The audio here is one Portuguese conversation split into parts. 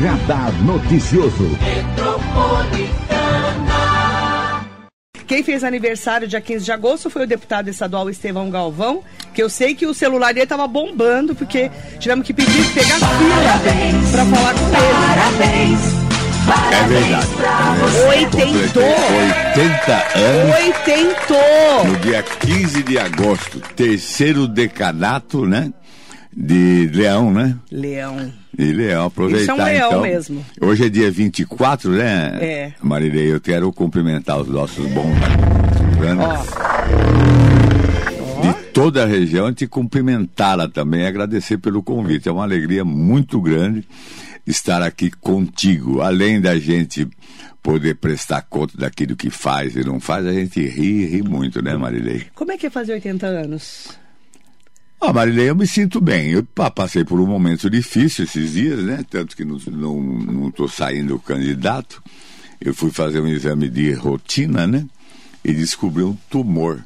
Radar Noticioso. Quem fez aniversário dia 15 de agosto foi o deputado estadual Estevão Galvão, que eu sei que o celular dele estava bombando, porque tivemos que pedir pegar fila para falar com ele. Parabéns! É verdade. Oitentou! 80 anos. Oitentou! No dia 15 de agosto, terceiro decanato, né? De Leão, né? Leão. E Leão, aproveitar Isso é um leão então. mesmo. Hoje é dia 24, né? É. Marilei, eu quero cumprimentar os nossos bons Ó, de toda a região e te cumprimentá-la também, agradecer pelo convite. É uma alegria muito grande estar aqui contigo. Além da gente poder prestar conta daquilo que faz e não faz, a gente ri, ri muito, né, Marilei? como é que é fazer 80 anos? Ah, Marilei, eu me sinto bem. Eu pa- passei por um momento difícil esses dias, né? Tanto que não estou não, não saindo candidato. Eu fui fazer um exame de rotina, né? E descobri um tumor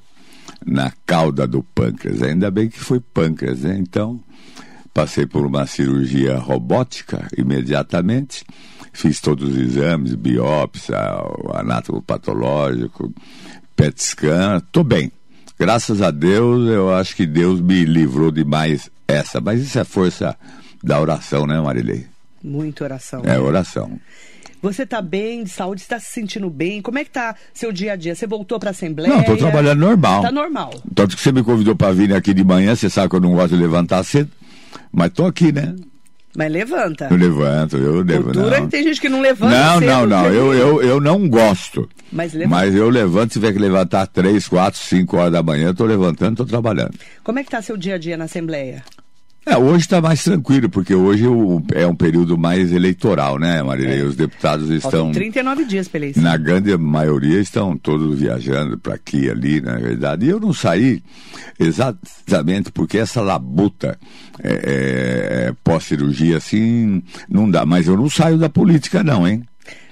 na cauda do pâncreas. Ainda bem que foi pâncreas, né? Então, passei por uma cirurgia robótica imediatamente. Fiz todos os exames, biópsia, anátomo patológico, PET scan. Tô bem. Graças a Deus, eu acho que Deus me livrou de mais essa. Mas isso é força da oração, né, Marilei? Muita oração. É oração. Você tá bem de saúde? Está se sentindo bem? Como é que tá seu dia a dia? Você voltou para a Assembleia? Não, estou trabalhando normal. Tá normal. Tanto que você me convidou para vir aqui de manhã, você sabe que eu não gosto de levantar cedo. Mas tô aqui, né? Mas levanta. Eu levanto, eu levo, Cultura não. tem gente que não levanta Não, cedo, não, não. cedo. Eu, eu, eu não gosto. Mas levanta. Mas eu levanto, se tiver que levantar três, quatro, cinco horas da manhã, eu tô levantando, tô trabalhando. Como é que tá seu dia a dia na Assembleia? É, hoje está mais tranquilo, porque hoje o- é um período mais eleitoral, né, Marilei? Os deputados estão. Faltam 39 dias pra eleição. Na grande maioria estão todos viajando para aqui e ali, na verdade. E eu não saí exatamente porque essa labuta é, é, é, pós-cirurgia, assim, não dá. Mas eu não saio da política, não, hein?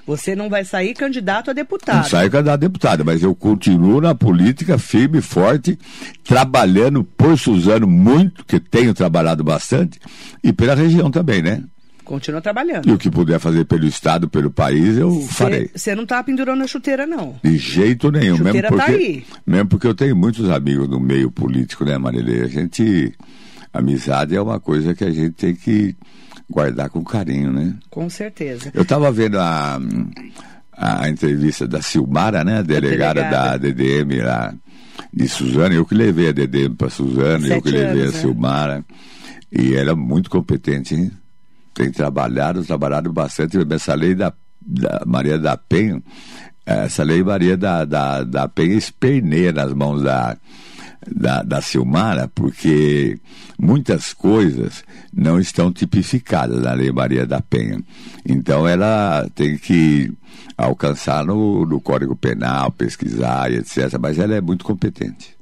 Você não vai sair candidato a Não deputado. saio candidato a deputado, mas eu continuo na política firme e forte, trabalhando por Suzano muito, que tenho trabalhado bastante, e pela região também, né? Continua E trabalhando. o que puder fazer pelo Estado, pelo país, eu farei. Você não tá pendurando a chuteira, não. De jeito nenhum. Mesmo Chuteira tá porque, aí. mesmo porque eu tenho muitos amigos no meio político, né, Marilei? A gente. Amizade é uma coisa que a gente tem que guardar com carinho, né? Com certeza. Eu estava vendo a, a entrevista da Silmara, né? A delegada, delegada. da DDM lá de Suzano. Eu que levei a DDM para Suzano, eu Sete que levei anos, a né? Silmara. E ela é muito competente, hein? Tem trabalhado, trabalhado bastante. Essa lei da, da Maria da Penha, essa lei Maria da, da, da Penha esperneia nas mãos da, da, da Silmara, porque muitas coisas não estão tipificadas na Lei Maria da Penha. Então ela tem que alcançar no, no Código Penal, pesquisar e etc. Mas ela é muito competente.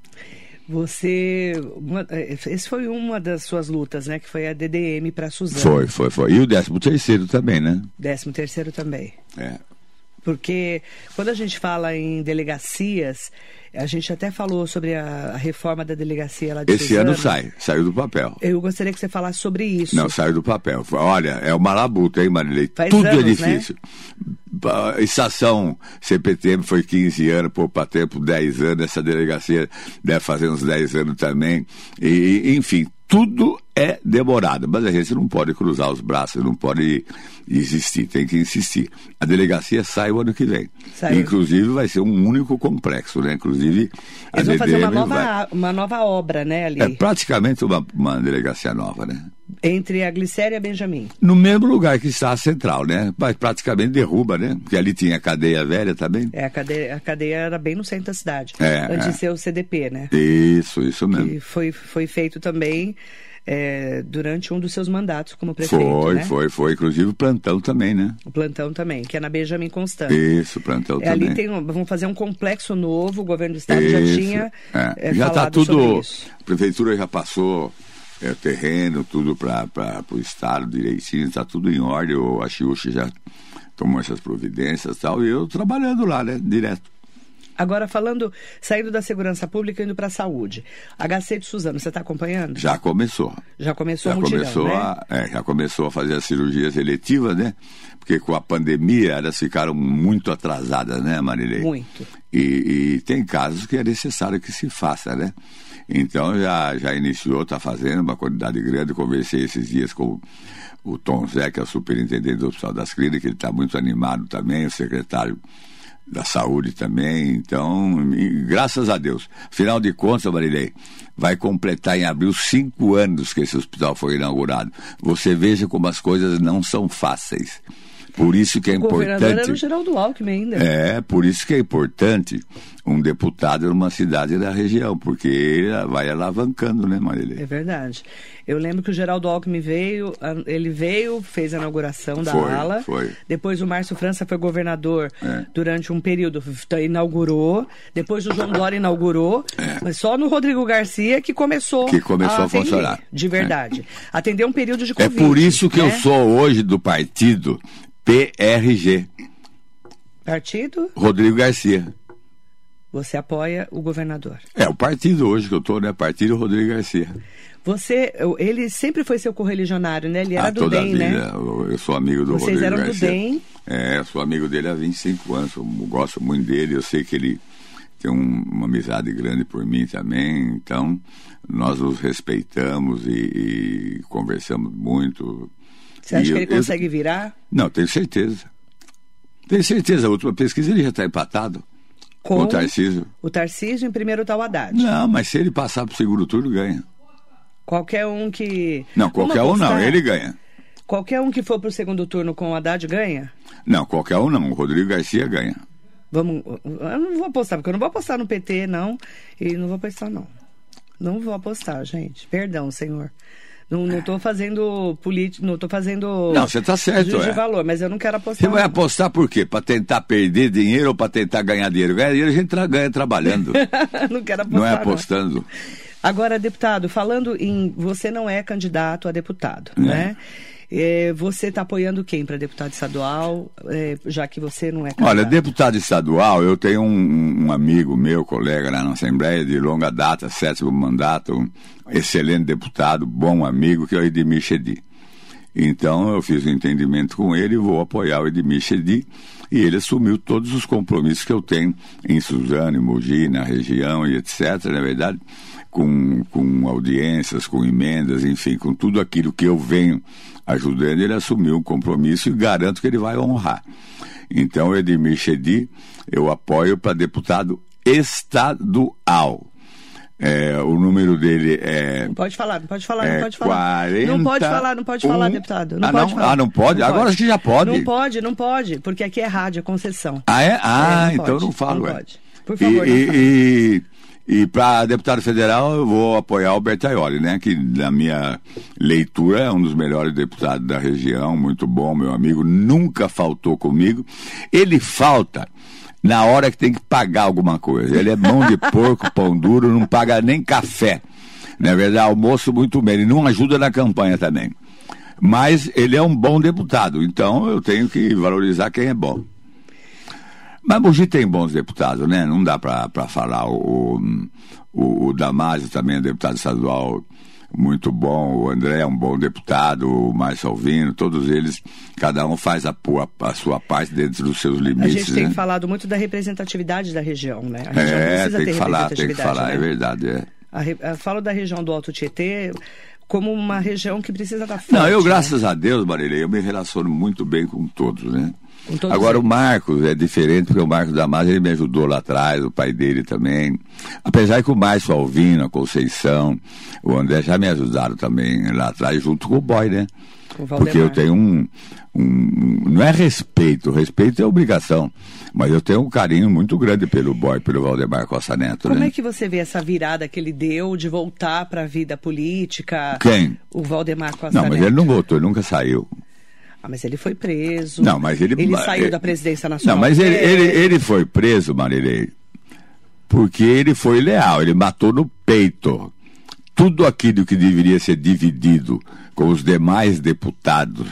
Você. uma- eh, esse foi uma das suas lutas, né? Que foi a DDM para Suzano. Foi, foi, foi. E o 13 terceiro também, né? 13 terceiro também. É. Porque quando a gente fala em delegacias, a gente até falou sobre a, a reforma da delegacia lá de Esse Suzano. ano sai, saiu do papel. Eu gostaria que você falasse sobre isso. Não, saiu do papel. Olha, é uma labuta, hein, Marilei? Faz Tudo é anos, né? difícil. Ba- Estação CPTM foi 15 anos, poupa tempo, 10 anos. Essa delegacia deve fazer uns 10 anos também. E, enfim, tudo é demorado. Mas a gente não pode cruzar os braços, não pode desistir, tem que insistir. A delegacia sai o ano que vem. Inclusive, vai ser um único complexo, né? Inclusive, a Eles vão fazer uma DDM nova, vai- uma nova obra, né, ali. É praticamente uma, uma delegacia nova, né? Entre a Glicéria e a Benjamin. No mesmo lugar que está a central, né? Mas praticamente derruba, né? Porque ali tinha a cadeia velha também. É, a cadeia, a cadeia era bem no centro da cidade. É, antes é. de ser o CDP, né? Isso, isso mesmo. E foi, foi feito também é, durante um dos seus mandatos como prefeito. Foi, né? foi, foi. Inclusive o plantão também, né? O plantão também, que é na Benjamin Constant. Isso, o plantão É, também. ali tem um, vão fazer um complexo novo, o governo do estado já Isso, tinha é. é, já está tudo. A prefeitura já passou é, terreno, tudo para o estado direitinho, está tudo em ordem. O Achiuchi já tomou essas providências e tal. E eu trabalhando lá, né? Direto. Agora, falando, saindo da segurança pública e indo para a saúde. HC de Suzano, você está acompanhando? Já começou. Já começou já mutirão, começou né? a, é, Já começou a fazer as cirurgias eletivas, né? Porque com a pandemia elas ficaram muito atrasadas, né, Marilei? Muito. E, e tem casos que é necessário que se faça, né? Então já, já iniciou, está fazendo uma quantidade grande. Conversei esses dias com o Tom Zé, que é o superintendente do Hospital das Clínicas, ele está muito animado também, o secretário da saúde também, então, e, graças a Deus. Afinal de contas, Marilei, vai completar em abril cinco anos que esse hospital foi inaugurado. Você veja como as coisas não são fáceis. Por isso que é o governador importante. era o Geraldo Alckmin ainda. É, por isso que é importante um deputado numa cidade da região, porque ele vai alavancando, né, Marilei? É verdade. Eu lembro que o Geraldo Alckmin veio, ele veio, fez a inauguração da Foi, ala. foi. Depois o Márcio França foi governador É. durante um período, inaugurou. Depois o João Dória inaugurou. Mas só no Rodrigo Garcia que começou, É. Que começou a atender, funcionar. De verdade. Atendeu um período de É Covid. por isso que eu né? sou hoje do partido PRG, Partido, Rodrigo Garcia. você apoia o governador. É o partido hoje que eu tô, né? Partido Rodrigo Garcia. Você, ele sempre foi seu correligionário, né? Ele era Ah, do toda a DEM, vida. né? Eu, sou amigo do Vocês Rodrigo eram do. DEM. É, sou amigo dele há 25 anos. Eu gosto muito dele. Eu sei que ele tem um- uma amizade grande por mim também. Então, nós nos respeitamos e, e conversamos muito. Você acha E que eu- ele eu- consegue virar? Não, tenho certeza. Tenho certeza. A última pesquisa ele já está empatado com Com o Tarcísio. o Tarcísio em primeiro tá o Haddad. Não, mas se ele passar para o segundo turno, ganha. Qualquer um que. Não, qualquer um não, apostar? ele ganha. Qualquer um que for pro segundo turno com o Haddad ganha? Não, qualquer um não. O Rodrigo Garcia ganha. Vamos. Eu não vou apostar, porque eu não vou apostar no PT, não. E não vou apostar, não. Não vou apostar, gente. Perdão, senhor. Não, não tô fazendo político, não tô fazendo. Não, você tá certo, de é. valor, mas eu não quero Você apostar. vai não. apostar por quê? Para tentar perder dinheiro ou para tentar ganhar dinheiro? Ganhar dinheiro a gente tra- ganha trabalhando, não quero apostar. não é apostando. Agora, deputado, falando em. Você não é candidato a deputado, É. né? É, você está apoiando quem para deputado estadual, é, já que você não é candidato? Olha, deputado estadual, eu tenho um, um amigo meu, colega lá na Assembleia de longa data, sétimo mandato, um excelente deputado, bom amigo, que é o Edmir Chedi. Então eu fiz um entendimento com ele e vou apoiar o Edmir Chedi. E ele assumiu todos os compromissos que eu tenho em Suzano, em Mogi, na região e etc. Na verdade, com, com audiências, com emendas, enfim, com tudo aquilo que eu venho ajudando, ele assumiu um compromisso e garanto que ele vai honrar. Então, Edmir Chedi, eu apoio para deputado estadual. É, o número dele é Não pode falar, não pode falar, É não pode falar. 40, não pode falar, não pode falar, um- deputado. Não Ah, pode não? falar. Ah, não pode? Agora acho que já pode. Não pode, não pode, porque aqui é rádio, é concessão. Ah, é? Ah, É, não então pode, não falo. não é. pode. Por favor, e, não e, e, e para deputado federal, eu vou apoiar o Bertaioli, né? Que, na minha leitura, é um dos melhores deputados da região, muito bom, meu amigo, nunca faltou comigo. Ele falta na hora que tem que pagar alguma coisa. Ele é mão de porco, pão duro, não paga nem café. Na verdade, almoço muito bem. Ele não ajuda na campanha também. Mas ele é um bom deputado, então eu tenho que valorizar quem é bom. Mas Mogi tem bons deputados, né? Não dá para falar. O, o, o Damásio também é deputado estadual muito bom, o André é um bom deputado, o Márcio Alvino, todos eles, cada um faz a, a, a sua parte dentro dos seus A limites. gente tem né? falado muito da representatividade da região, né? A região É, precisa tem ter que falar, tem que falar, né? é verdade. É. A falo da região do Alto Tietê como uma região que precisa estar forte. Não, eu, né? graças a Deus, Marilei, eu me relaciono muito bem com todos, né? Todos Agora o Marcos é diferente, porque o Marcos Damasio, ele me ajudou lá atrás, o pai dele também. Apesar que o Márcio Alvino, a Conceição, o André já me ajudaram também lá atrás, junto com o boy, né? O Porque eu tenho um, um- Não é respeito, respeito é obrigação. Mas eu tenho um carinho muito grande pelo boy, pelo Valdemar Costa Neto, Como né? é que você vê essa virada que ele deu de voltar para a vida política? Quem? O Valdemar Costa Não, mas Neto. ele não voltou, ele nunca saiu. Ah, mas ele foi preso. Não, mas ele. Ele saiu ele- da presidência nacional. Não, mas ele, É, ele, ele foi preso, Marilei, porque ele foi leal, ele matou no peito. Tudo aquilo que deveria ser dividido com os demais deputados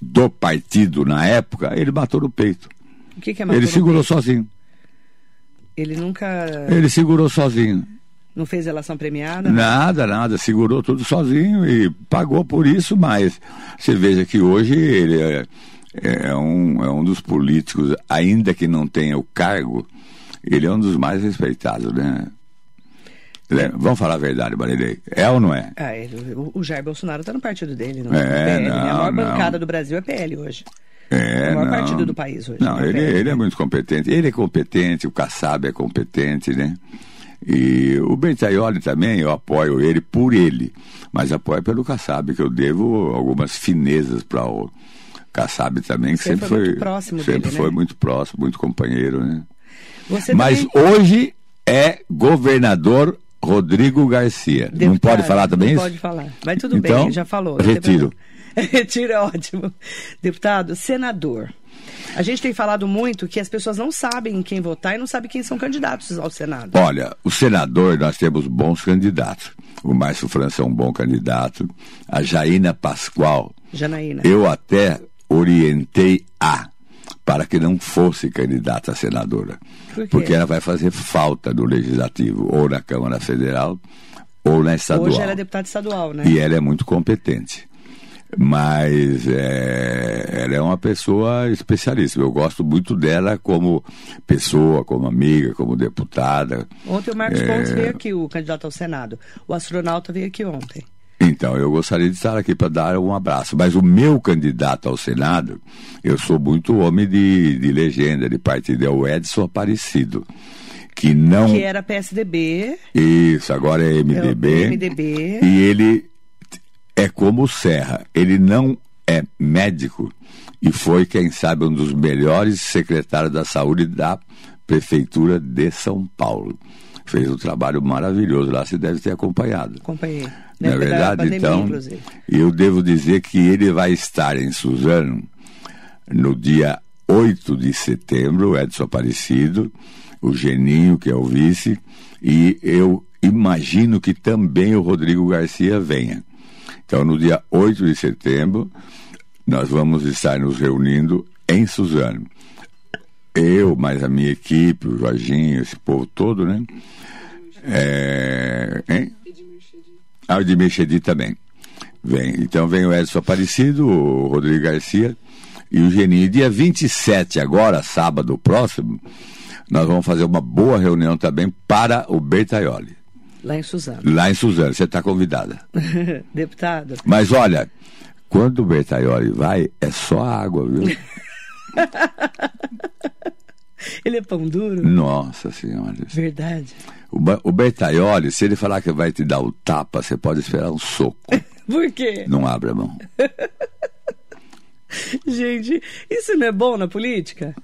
do partido na época, ele matou no peito. O que, que é ele matou no segurou peito? sozinho. Ele nunca. Ele segurou sozinho. Não fez relação premiada? Nada, nada. Segurou tudo sozinho e pagou por isso, mas você veja que hoje ele é, é, um, é um dos políticos, ainda que não tenha o cargo, ele é um dos mais respeitados, né? É, vamos falar a verdade, Marilei. É ou não é? Ah, ele, o, Jair Bolsonaro está no partido dele, não é? é PL, não, né? A maior não. bancada do Brasil é PL hoje. É, é o maior não. partido do país hoje. Não, ele, ele é muito competente. Ele é competente, o Kassab é competente, né? E o Bertaioli também, eu apoio ele por ele, mas apoio pelo Kassab, que eu devo algumas finezas para o Kassab também, que sempre foi, foi próximo sempre dele, foi né? muito próximo, muito companheiro, né? Você mas também... hoje é governador Rodrigo Garcia. Deputado, não pode falar também não isso? Pode falar. Mas tudo então, bem, já falou. Retiro. Retiro é ótimo. Deputado, senador. A gente tem falado muito que as pessoas não sabem em quem votar e não sabem quem são candidatos ao Senado. Olha, o senador, nós temos bons candidatos. O Márcio França é um bom candidato. A Jaina Pascoal. Janaína. Eu até orientei a para que não fosse candidata a senadora. Por porque ela vai fazer falta no Legislativo, ou na Câmara Federal, ou na estadual. Hoje ela é deputada estadual, né? E ela é muito competente mas é, ela é uma pessoa especialíssima. Eu gosto muito dela como pessoa, como amiga, como deputada. Ontem o Marcos é... Pontes veio aqui, o candidato ao Senado. O astronauta veio aqui ontem. Então, eu gostaria de estar aqui para dar um abraço. Mas o meu candidato ao Senado, eu sou muito homem de, de legenda, de partido, é o Edson Aparecido. Que não. Que era PSDB. Isso, agora é MDB. É MDB. E ele é como o Serra, ele não é médico e foi, quem sabe, um dos melhores secretários da saúde da Prefeitura de São Paulo. Fez um trabalho maravilhoso lá, você deve ter acompanhado. Acompanhei. Não é verdade? Pandemia, então, inclusive. eu devo dizer que ele vai estar em Suzano no dia 8 de setembro, o Edson Aparecido, o Geninho, que é o vice, e eu imagino que também o Rodrigo Garcia venha. Então, no dia 8 de setembro, nós vamos estar nos reunindo em Suzano. Eu, mais a minha equipe, o Jorginho, esse povo todo, né? É... Hein? Ah, o Edmir Chedi também. Vem. Então vem o Edson Aparecido, o Rodrigo Garcia e o Geninho. Dia 27, agora, sábado próximo, nós vamos fazer uma boa reunião também para o Bertaioli. Lá em Suzano. Lá em Suzano, você está convidada. Deputado. Mas olha, quando o Bertaioli vai, é só água, viu? ele é pão duro? Nossa Senhora. Verdade. O, o Bertaioli, se ele falar que vai te dar o tapa, você pode esperar um soco. Por quê? Não abre a mão. Gente, isso não é bom na política?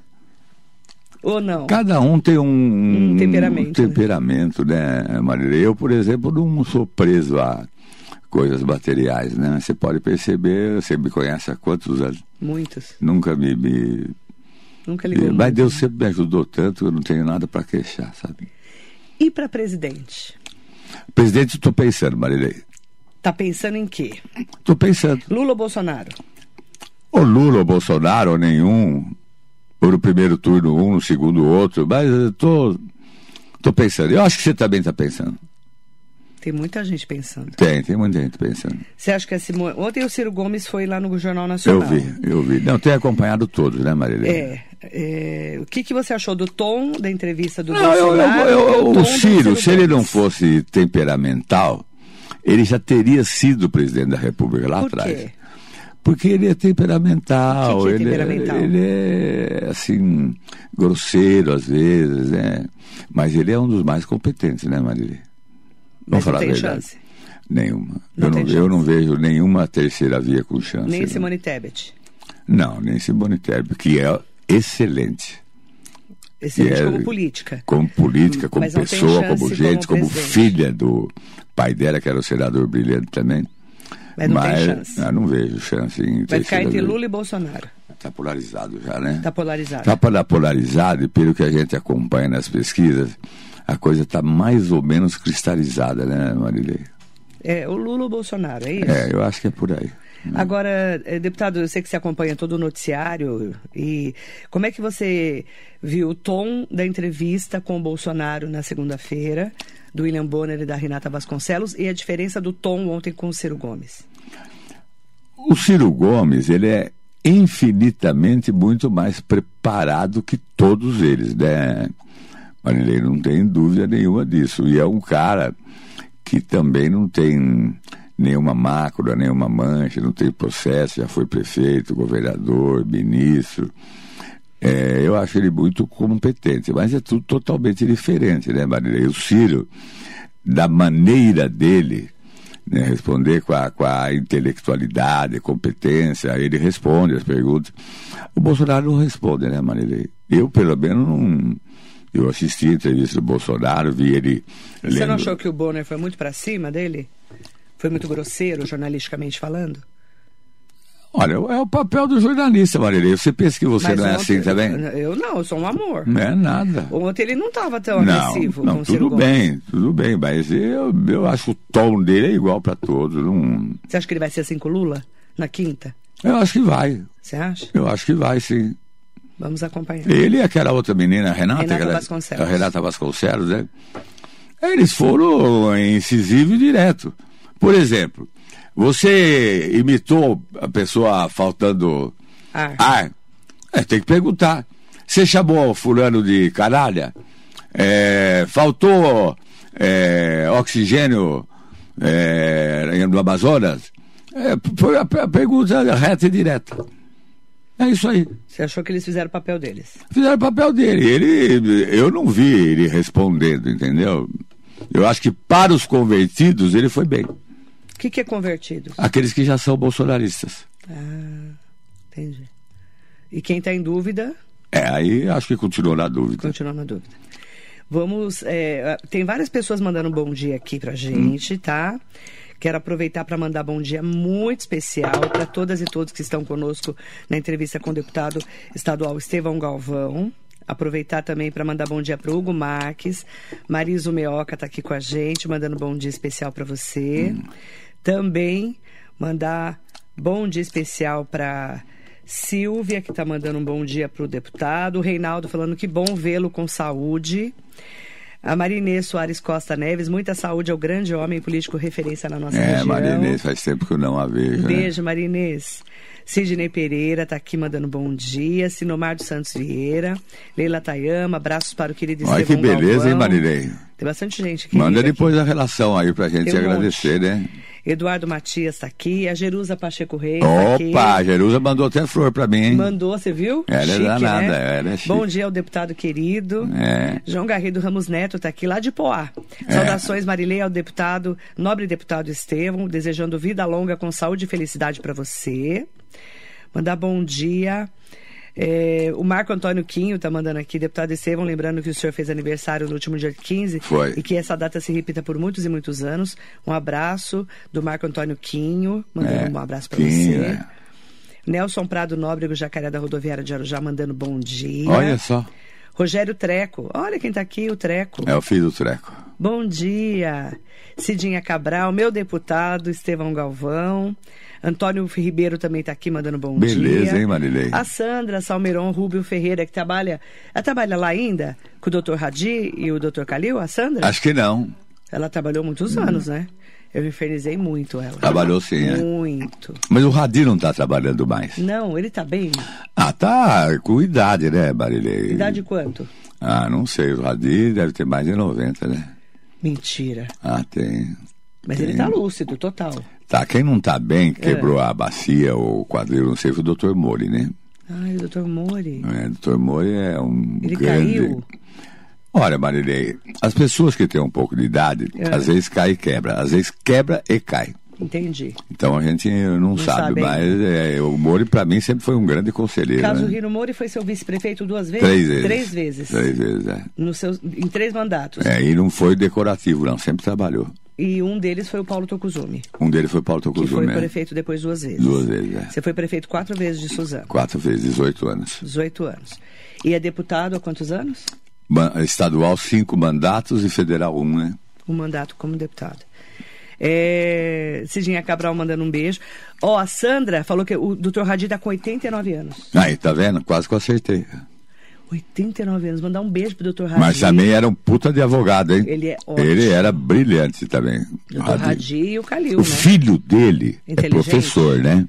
Ou não? Cada um tem um, um temperamento, um temperamento né, né Marília? Eu, por exemplo, não sou preso a coisas materiais, né? Você pode perceber, você me conhece há quantos anos? Muitos. Nunca me... me Nunca ligou Mas Deus sempre me ajudou tanto, eu não tenho nada para queixar, sabe? E para presidente? Presidente, estou pensando, Marilei. Tá pensando em quê? Estou pensando. Lula ou Bolsonaro? Ou Lula ou Bolsonaro, ou nenhum por o primeiro turno um, no segundo outro, mas eu tô, tô pensando. Eu acho que você também está pensando. Tem muita gente pensando. Tem, tem muita gente pensando. Você acha que a Simone... Ontem o Ciro Gomes foi lá no Jornal Nacional. Eu vi, eu vi. Não, tenho acompanhado todos, né, Marília? É, é. O que, que você achou do tom da entrevista do não, eu, eu, eu, O Ciro, se ele não fosse temperamental, ele já teria sido presidente da República lá Por atrás. Quê? Porque ele é temperamental. Que que é ele, é- temperamental? É, ele é, assim, grosseiro às vezes, né? Mas ele é um dos mais competentes, né, Marília? Vamos falar tem a verdade. chance? Nenhuma. Não eu, não, chance. eu não vejo nenhuma terceira via com chance. Nem né? Simone Tebet. Não, nem Simone Tebet, que é excelente. Excelente é, como política. Como política, como Mas não tem pessoa, como gente, como, como filha do pai dela, que era o senador brilhante também. Mas não Mas tem chance. eu não vejo chance em Vai ficar entre. Lula e Bolsonaro. Está polarizado já, né? Está polarizado. Está para polarizado e pelo que a gente acompanha nas pesquisas, a coisa está mais ou menos cristalizada, né, Marilei? É, o Lula ou o Bolsonaro, é isso? É, eu acho que é por aí. Agora, eh, deputado, eu sei que você acompanha todo o noticiário e como é que você viu o tom da entrevista com o Bolsonaro na segunda-feira, do William Bonner e da Renata Vasconcelos, e a diferença do tom ontem com o Ciro Gomes? O Ciro Gomes, ele é infinitamente muito mais preparado que todos eles, né? Marinheiro não tem dúvida nenhuma disso. E é um cara que também não tem nenhuma mácula, nenhuma mancha, não tem processo, já foi prefeito, governador, ministro. É, eu acho ele muito competente, mas é tudo totalmente diferente, né, Marília? E o Ciro, da maneira dele, né, responder com a, com a intelectualidade, competência, ele responde as perguntas. O Bolsonaro não responde, né, Marília? Eu, pelo menos, não. Eu assisti a entrevista do Bolsonaro, vi ele. Você lendo... não achou que o Bonner foi muito para cima dele? Foi muito grosseiro, jornalisticamente falando? Olha, é o papel do jornalista, Marília. Você pensa que você Mas não é assim também? Eu não, eu sou um amor. Não é nada. Ontem ele não estava tão não, agressivo não, tudo bem, tudo bem, mas eu, eu acho que o tom dele é igual para todos. Não... Você acha que ele vai ser assim com o Lula na quinta? Eu acho que vai. Você acha? Eu acho que vai, sim. Vamos acompanhar. Ele e aquela outra menina, a Renata. Renata aquela, Vasconcelos. A Renata Vasconcelos, né? Eles foram incisivo e direto. Por exemplo, você imitou a pessoa faltando ar. ar. É, tem que perguntar. Você chamou fulano de caralha? É, faltou é, oxigênio é, no Amazonas? É, foi a, a pergunta reta e direta. É isso aí. Você achou que eles fizeram o papel deles? Fizeram o papel dele. Ele, eu não vi ele respondendo, entendeu? Eu acho que para os convertidos ele foi bem. O que, que é convertido? Aqueles que já são bolsonaristas. Ah, entendi. E quem está em dúvida? É, aí acho que continua na dúvida. Continua na dúvida. Vamos. É, tem várias pessoas mandando um bom dia aqui pra gente, hum. tá? Quero aproveitar para mandar bom dia muito especial para todas e todos que estão conosco na entrevista com o deputado estadual Estevão Galvão. Aproveitar também para mandar bom dia para Hugo Marques. Mariso Meoca está aqui com a gente, mandando bom dia especial para você. Hum. Também mandar bom dia especial para Silvia, que está mandando um bom dia para o deputado. O Reinaldo falando que bom vê-lo com saúde. A Marinês Soares Costa Neves, muita saúde ao grande homem político referência na nossa é, região. É, Marinês, faz tempo que eu não a vejo. Né? Beijo, né? Marinês. Sidney Pereira está aqui mandando bom dia. Sinomar dos Santos Vieira. Leila Tayama, abraços para o querido Olha Estevão que beleza, Galvão. hein, Marinês? Tem bastante gente aqui. Manda depois aqui. a relação aí pra gente um agradecer, monte. né? Eduardo Matias está aqui, a Jerusa Pacheco Reis Opa, tá a Jerusa mandou até flor para mim, hein? Mandou, você viu? Ela chique, é danada, né? ela é chique. Bom dia ao deputado querido. É. João Garrido Ramos Neto está aqui lá de Poá. É. Saudações, Marilei, ao deputado, nobre deputado Estevão, desejando vida longa com saúde e felicidade para você. Mandar bom dia. É, o Marco Antônio Quinho está mandando aqui, deputado Estevão, lembrando que o senhor fez aniversário no último dia 15 Foi. e que essa data se repita por muitos e muitos anos. Um abraço do Marco Antônio Quinho, mandando É, um abraço para você. é. Nelson Prado Nóbrego, Jacaré da Rodoviária de Arujá, mandando bom dia. Olha só, Rogério Treco, olha quem está aqui, o Treco. é o filho do Treco. Bom dia. Cidinha Cabral, meu deputado, Estevão Galvão. Antônio Ribeiro também está aqui mandando bom dia. Beleza, hein, Marilei? A Sandra Salmeron Rubio Ferreira, que trabalha. Ela trabalha lá ainda com o Dr. Radi e o Dr. Calil, a Sandra? Acho que não. Ela trabalhou muitos anos, né? Eu infernizei muito ela. Trabalhou sim, né? Muito. Mas o Radir não tá trabalhando mais. Não, ele tá bem. Ah, tá com idade, né, Marilei? Idade quanto? Ah, não sei. O Radir deve ter mais de 90, né? Mentira. Ah, tem. Mas tem. ele tá lúcido, total. Tá, quem não tá bem, É. quebrou a bacia ou o quadril, não sei, foi o Dr. Mori, né? Ai, o doutor Mori. É, Dr. Mori é um Ele grande... caiu. Olha, Marilei, as pessoas que têm um pouco de idade, É. às vezes cai e quebra, às vezes quebra e cai. Entendi. Então a gente não, sabe sabe, mas é, o Mori para mim sempre foi um grande conselheiro. Caso né? Rino Mori foi seu vice-prefeito duas vezes? Três vezes. Três vezes. Três vezes, é. No seus, em três mandatos. É, e não foi decorativo, não, sempre trabalhou. E um deles foi o Paulo Tokuzumi, Um deles foi Paulo que foi Tocuzumi, né? prefeito depois duas vezes. Duas vezes, é. Você foi prefeito quatro vezes de Suzano, Quatro vezes, 18 anos. 18 anos. E é deputado há quantos anos? Estadual, cinco mandatos e federal, um, né? Um mandato como deputado. É, Cidinha Cabral mandando um beijo. Ó, a Sandra falou que o Dr. Radi tá com 89 anos. Aí, tá vendo? Quase que eu acertei. 89 anos. Mandar um beijo pro Dr. Radi. Mas também era um puta de advogado, hein? Ele é ótimo. Ele era brilhante também. Dr. Radi e o Calil, O né? filho dele é professor, né?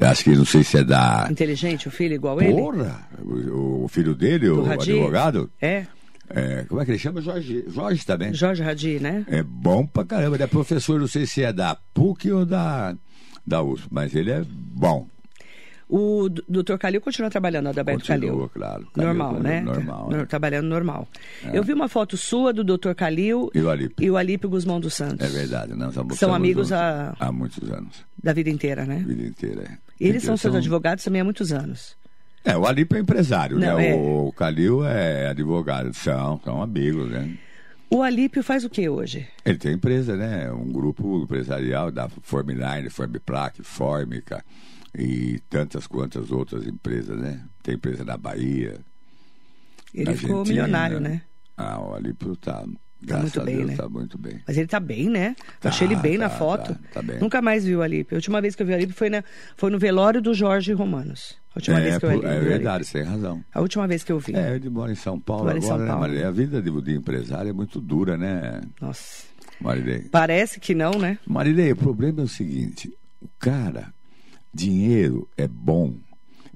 Acho que não sei se é da. Inteligente, o filho igual ele? Porra! O, o filho dele, Do o Radi? advogado, É, é, como é que ele chama? Jorge. Jorge também. Jorge Radi, né? É bom pra caramba. Ele é professor, não sei se é da PUC ou da, da USP, mas ele é bom. O D- Dr. Calil continua trabalhando, Adalberto Calil. claro. Calil, Normal, né? normal, Nor- né? Trabalhando normal. Eu vi uma foto sua do Dr. Calil E o Alípio. e o Alípio Guzmão dos Santos. É verdade. Nós somos, São amigos há- há muitos anos. Da vida inteira, né? Vida inteira. é. Eles são Então, seus advogados também há muitos anos. É, o Alípio é empresário, Não, né? é. O Calil é advogado. São, são amigos, né? O Alípio faz o que hoje? Ele tem empresa, né? Um grupo empresarial da Formline, Formplac, Formica e tantas quantas outras empresas, né? Tem empresa na Bahia. Ele na ficou milionário, né? Ah, o Alípio tá, graças muito bem, Deus, né? tá muito bem. Mas ele tá bem, né? Tá, achei ele bem na tá, foto. tá, tá bem. Nunca mais vi o Alípio. A última vez que eu vi o Alípio foi, na, foi no velório do Jorge Romanos. A última vez É, que eu vi é verdade, você tem razão. A última vez que eu vi. É, ele mora em São Paulo Mora em agora, São né, Paulo. Marilei? A vida de, de empresário é muito dura, né, Nossa. Marilei? Parece que não, né? Marilei, o problema é o seguinte: o cara, dinheiro é bom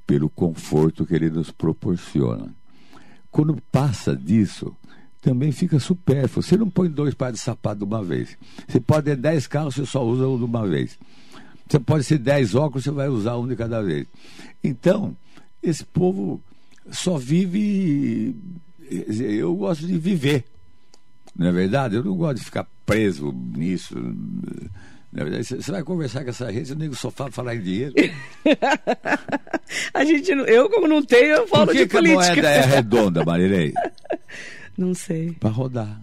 pelo conforto que ele nos proporciona. Quando passa disso, também fica supérfluo. Você não põe dois pares de sapato de uma vez. Você pode ter dez carros, você só usa um de uma vez. Você pode ser dez óculos, você vai usar um de cada vez. Então, esse povo só vive. Eu gosto de viver. Não é verdade? Eu não gosto de ficar preso nisso. Na verdade, você vai conversar com essa gente, o nego só fala falar em dinheiro. A gente, eu como não tenho, eu falo Por que, de que a política. moeda é redonda, Marilei? Não sei. Para rodar.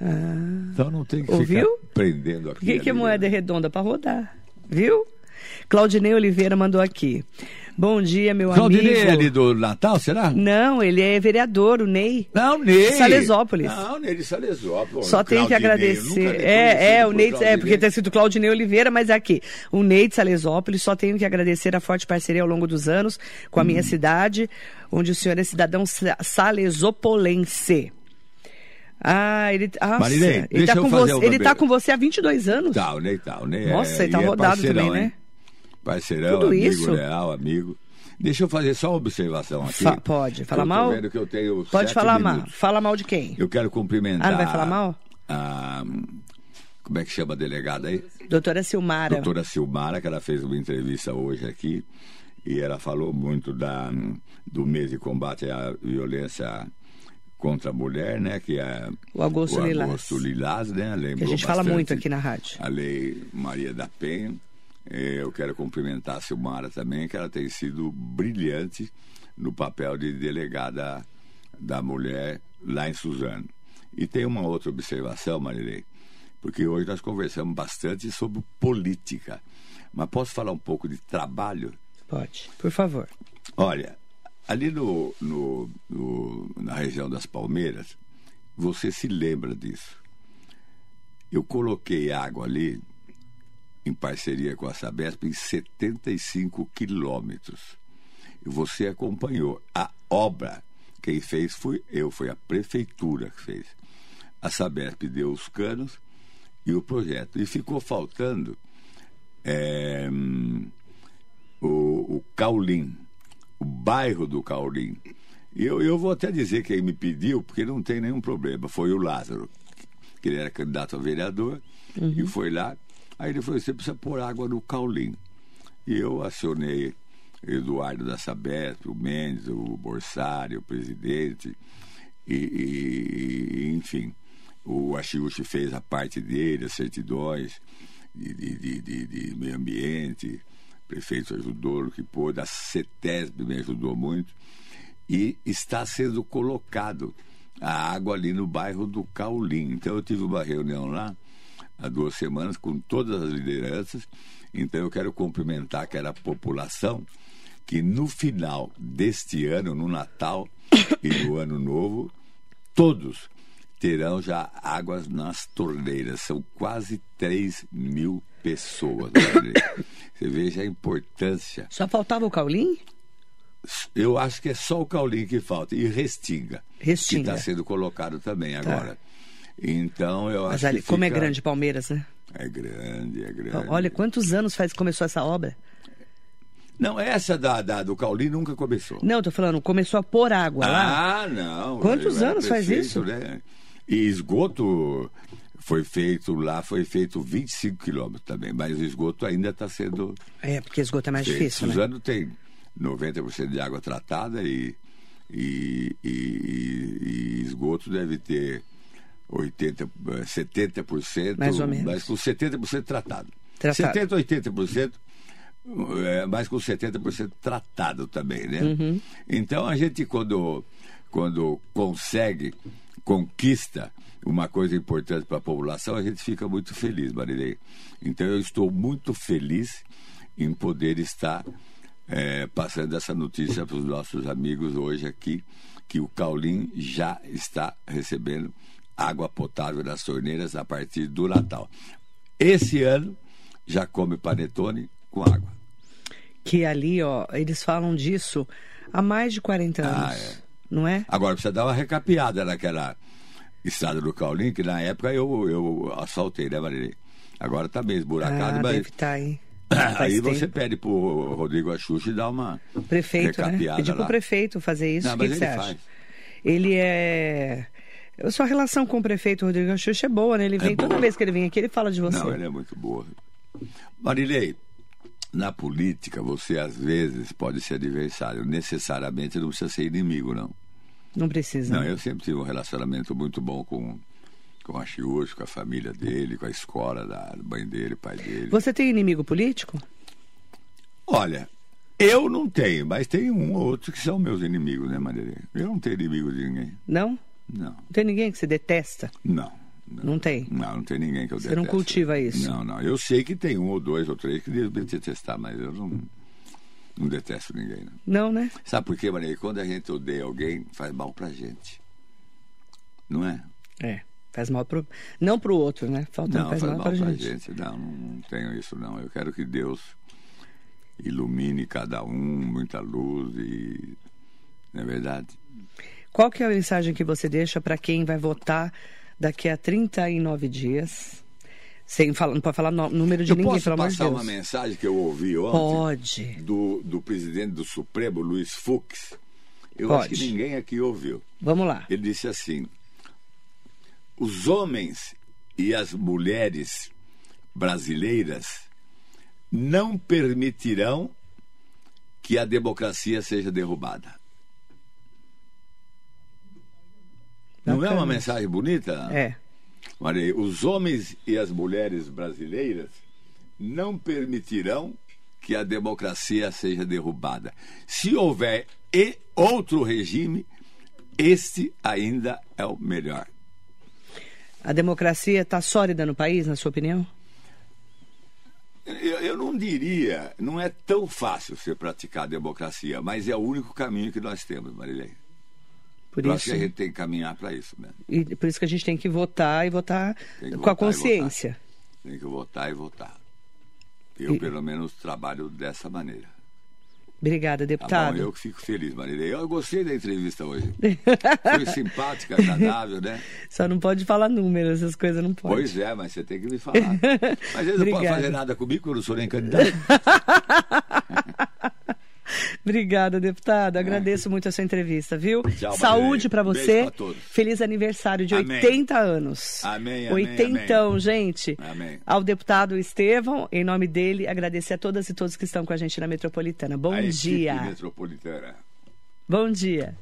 Ah, Então não tem que Ouviu? ficar prendendo aqui. por que, que a moeda é né? redonda? Para rodar. Viu? Claudinei Oliveira mandou aqui. Bom dia, meu Claudinei é amigo. ali do Natal, será? Não, ele é vereador, o Ney. Não, Ney. Salesópolis. Não, Ney de Salesópolis. Só tenho que agradecer. É, é, o Ney, é, porque tem sido Claudinei Oliveira, mas é aqui. O Ney de Salesópolis, só tenho que agradecer a forte parceria ao longo dos anos com a Hum. minha cidade, onde o senhor é cidadão sa- salesopolense. Ah, ele, nossa, Marilei, ele, deixa tá com, você, ele tá com você há 22 anos. Tá, Ney tá. O Ney Nossa, é, ele tá é rodado parceirão, também, né? hein? Parceirão, Tudo amigo isso? leal, amigo. Deixa eu fazer só uma observação aqui. Fa- pode. Fala eu tô mal? vendo que eu tenho Pode falar mal. Fala mal de quem? Eu quero cumprimentar. Ah, não vai falar mal? a- como é que chama a delegada aí? Doutora Silmara. Doutora Silmara, que ela fez uma entrevista hoje aqui. E ela falou muito da, do mês de combate à violência contra a mulher, né? Que é O Agosto o Lilás. Agosto Lilás, né? Que a Lembrou gente fala muito aqui na rádio. A lei Maria da Penha. Eh, Eu quero cumprimentar a Silmara também, que ela tem sido brilhante no papel de delegada da mulher lá em Suzano. E tem uma outra observação, Marilei, porque hoje nós conversamos bastante sobre política. Mas posso falar um pouco de trabalho? Pode, por favor. Olha, ali no, no- no- na região das Palmeiras, você se lembra disso. Eu coloquei água ali, em parceria com a Sabesp, em 75 quilômetros. Você acompanhou. A obra, quem fez foi eu, foi a prefeitura que fez. A Sabesp deu os canos e o projeto. E ficou faltando é, o, o Caulim, bairro do Caulim. Eu, eu vou até dizer quem me pediu, porque não tem nenhum problema, foi o Lázaro, que ele era candidato a vereador, e foi lá. Aí ele falou: você precisa pôr água no Caulim. E eu acionei Eduardo da Sabesp, o Mendes, o Borsário, o presidente, e, e- enfim, o Achiuchi fez a parte dele, as certidões de, de, de, de- meio ambiente, o prefeito ajudou no que pôde, a CETESB me ajudou muito, e está sendo colocado a água ali no bairro do Caulim. Então eu tive uma reunião lá há duas semanas com todas as lideranças. Então eu quero cumprimentar aquela população que no final deste ano, no Natal e no Ano Novo, todos terão já águas nas torneiras. São quase 3 mil pessoas. Você veja a importância. Só faltava o Caulim? Eu acho que é só o Caulim que falta. E Restinga. Restinga. Que está sendo colocado também tá. agora. Então eu Mas acho ali, que. Como fica... é grande Palmeiras, né? É grande, é grande. Olha, quantos anos faz que começou essa obra? Não, essa da, da do Caulim nunca começou. Não, tô falando, começou a pôr água ah, lá. Ah, não. Quantos anos faz isso? Né? E esgoto foi feito lá, foi feito 25 quilômetros também, mas o esgoto ainda está sendo. É, porque esgoto é mais feito. difícil. Suzano né? tem 90% de água tratada e, e, e, e esgoto deve ter 80, 70%, mais ou menos. mas com 70% tratado. tratado. 70, 80%, é, mas com 70% tratado também, né? Uhum. Então a gente quando, quando consegue, conquista uma coisa importante para a população, a gente fica muito feliz, Marilei. Então eu estou muito feliz em poder estar é, passando essa notícia para os nossos amigos hoje aqui, que o Caulim já está recebendo água potável nas torneiras a partir do Natal. Esse ano já come panetone com água. Que ali, ó, eles falam disso há mais de 40 anos. Ah, é. Não é? Agora precisa dar uma recapeada naquela estrada do Caulim, que na época eu, eu asfaltei, né, Marilei? Agora está bem esburacado, ah, mas. Deve tá aí. Aí você pede pro Rodrigo Axuxa e dá uma prefeito, né? Pedir pro lá. prefeito fazer isso. Não, o que, que você faz. acha? Ele é. A sua relação com o prefeito Rodrigo Axuxa é boa, né? Ele vem, é toda vez que ele vem aqui, ele fala de você. Não, ele é muito boa. Marilei, na política, você às vezes pode ser adversário. Necessariamente não precisa ser inimigo, não. Não precisa. Não, eu sempre tive um relacionamento muito bom com, com a Chiúcho, com a família dele, com a escola da mãe dele, pai dele. Você tem inimigo político? Olha, eu não tenho, mas tem um ou outro que são meus inimigos, né, Marilei? Eu não tenho inimigo de ninguém. Não? Não. Não tem ninguém que você detesta? Não. Não, não tem? Não, não tem ninguém que eu Você detesto. não cultiva isso? Não, não. Eu sei que tem um ou dois ou três que devem detestar, mas eu não, não detesto ninguém. Não. não, né? Sabe por quê, Maria? Quando a gente odeia alguém, faz mal pra gente. Não é? É. Faz mal pro. Não pro outro, né? Falta não, faz, faz mal, mal pra, pra gente. gente. Não, não tenho isso, não. Eu quero que Deus ilumine cada um, muita luz e. Não é verdade? Qual que é a mensagem que você deixa para quem vai votar daqui a 39 dias? Sem falar, não pode falar no, número de eu ninguém, posso pelo amor de passar Deus. uma mensagem que eu ouvi ontem? Pode. Do, do presidente do Supremo, Luiz Fux. Eu Pode. acho que ninguém aqui ouviu. Vamos lá. Ele disse assim: os homens e as mulheres brasileiras não permitirão que a democracia seja derrubada. Não é uma mensagem bonita? É. Maria, os homens e as mulheres brasileiras não permitirão que a democracia seja derrubada. Se houver outro regime, este ainda é o melhor. A democracia está sólida no país, na sua opinião? Eu, eu, não diria, não é tão fácil você praticar a democracia, mas é o único caminho que nós temos, Marilei. Por eu isso, acho que a gente tem que caminhar para isso mesmo. E por isso que a gente tem que votar e votar com votar a consciência. Tem que votar e votar. Eu, E- pelo menos, trabalho dessa maneira. Obrigada, Tá deputado. bom? Eu que fico feliz, Marilei. Eu gostei da entrevista hoje. Foi simpática, agradável, né? Só não pode falar números, essas coisas não pode. Pois é, mas você tem que me falar. Mas eles não podem fazer nada comigo, eu não sou nem candidato. Obrigada, deputado. Agradeço muito a sua entrevista, viu? Tchau, Saúde para você. pra todos. Feliz aniversário de Amém. 80 anos. Amém, amém, Oitentão, gente. Amém. Ao deputado Estevão, em nome dele, agradecer a todas e todos que estão com a gente na Metropolitana. Bom A dia. metropolitana. Bom dia.